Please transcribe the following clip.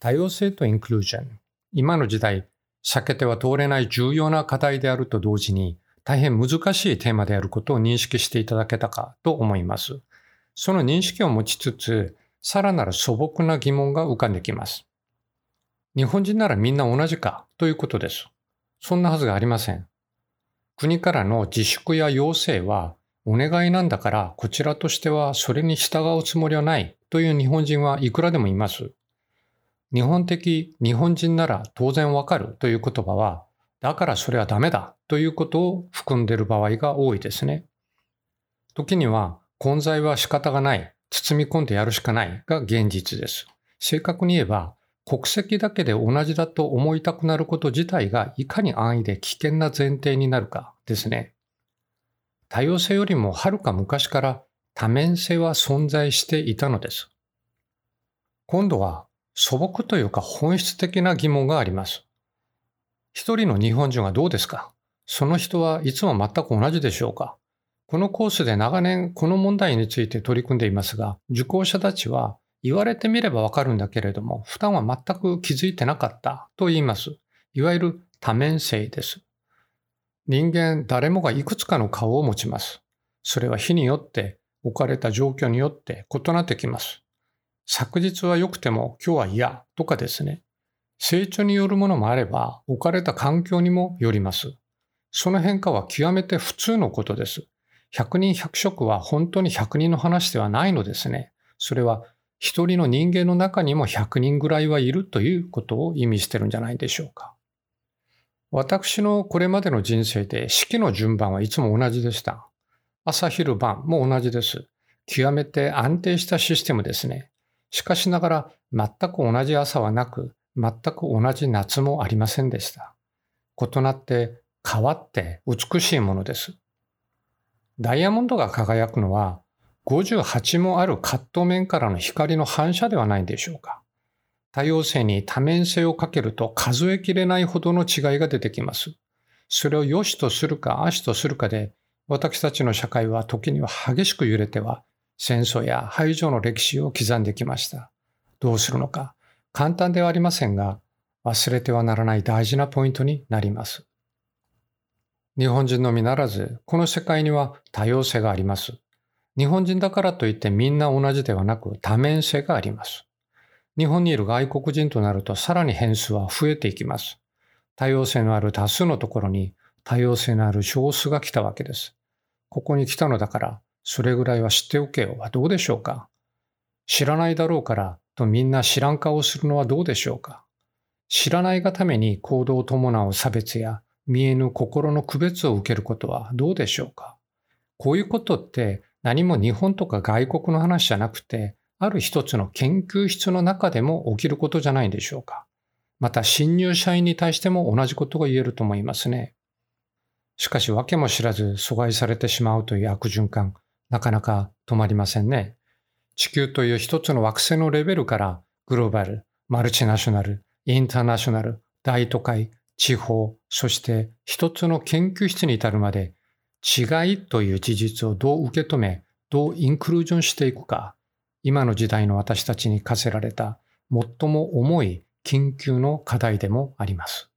多様性とインクルージョン。今の時代、避けては通れない重要な課題であると同時に、大変難しいテーマであることを認識していただけたかと思います。その認識を持ちつつ、さらなる素朴な疑問が浮かんできます。日本人ならみんな同じかということです。そんなはずがありません。国からの自粛や要請はお願いなんだからこちらとしてはそれに従うつもりはないという日本人はいくらでもいます。日本的日本人なら当然わかるという言葉はだからそれはダメだということを含んでいる場合が多いですね。時には混在は仕方がない、包み込んでやるしかないが現実です。正確に言えば国籍だけで同じだと思いたくなること自体がいかに安易で危険な前提になるかですね。多様性よりもはるか昔から多面性は存在していたのです。今度は素朴というか本質的な疑問があります。一人の日本人はどうですか？その人はいつも全く同じでしょうか？このコースで長年この問題について取り組んでいますが、受講者たちは言われてみればわかるんだけれども、負担は全く気づいてなかったと言います。いわゆる多面性です。人間誰もがいくつかの顔を持ちます。それは日によって置かれた状況によって異なってきます。昨日は良くても今日は嫌とかですね。成長によるものもあれば置かれた環境にもよります。その変化は極めて普通のことです。100人100色は本当に100人の話ではないのですね。それは一人の人間の中にも100人ぐらいはいるということを意味してるんじゃないでしょうか。私のこれまでの人生で式の順番はいつも同じでした。朝昼晩も同じです。極めて安定したシステムですね。しかしながら全く同じ朝はなく、全く同じ夏もありませんでした。異なって変わって美しいものです。ダイヤモンドが輝くのは58もあるカット面からの光の反射ではないでしょうか。多様性に多面性をかけると数えきれないほどの違いが出てきます。それを良しとするか悪しとするかで、私たちの社会は時には激しく揺れては、戦争や排除の歴史を刻んできました。どうするのか、簡単ではありませんが、忘れてはならない大事なポイントになります。日本人のみならず、この世界には多様性があります。日本人だからといってみんな同じではなく多面性があります。日本にいる外国人となるとさらに変数は増えていきます。多様性のある多数のところに多様性のある少数が来たわけです。ここに来たのだからそれぐらいは知っておけよ。はどうでしょうか？知らないだろうからとみんな知らん顔をするのはどうでしょうか？知らないがために行動を伴う差別や見えぬ心の区別を受けることはどうでしょうか？こういうことって何も日本とか外国の話じゃなくて、ある一つの研究室の中でも起きることじゃないでしょうか？また新入社員に対しても同じことが言えると思いますね。しかし訳も知らず阻害されてしまうという悪循環、なかなか止まりませんね。地球という一つの惑星のレベルからグローバル、マルチナショナル、インターナショナル、大都会、地方、そして一つの研究室に至るまで違いという事実をどう受け止め、どうインクルージョンしていくか、今の時代の私たちに課せられた最も重い緊急の課題でもあります。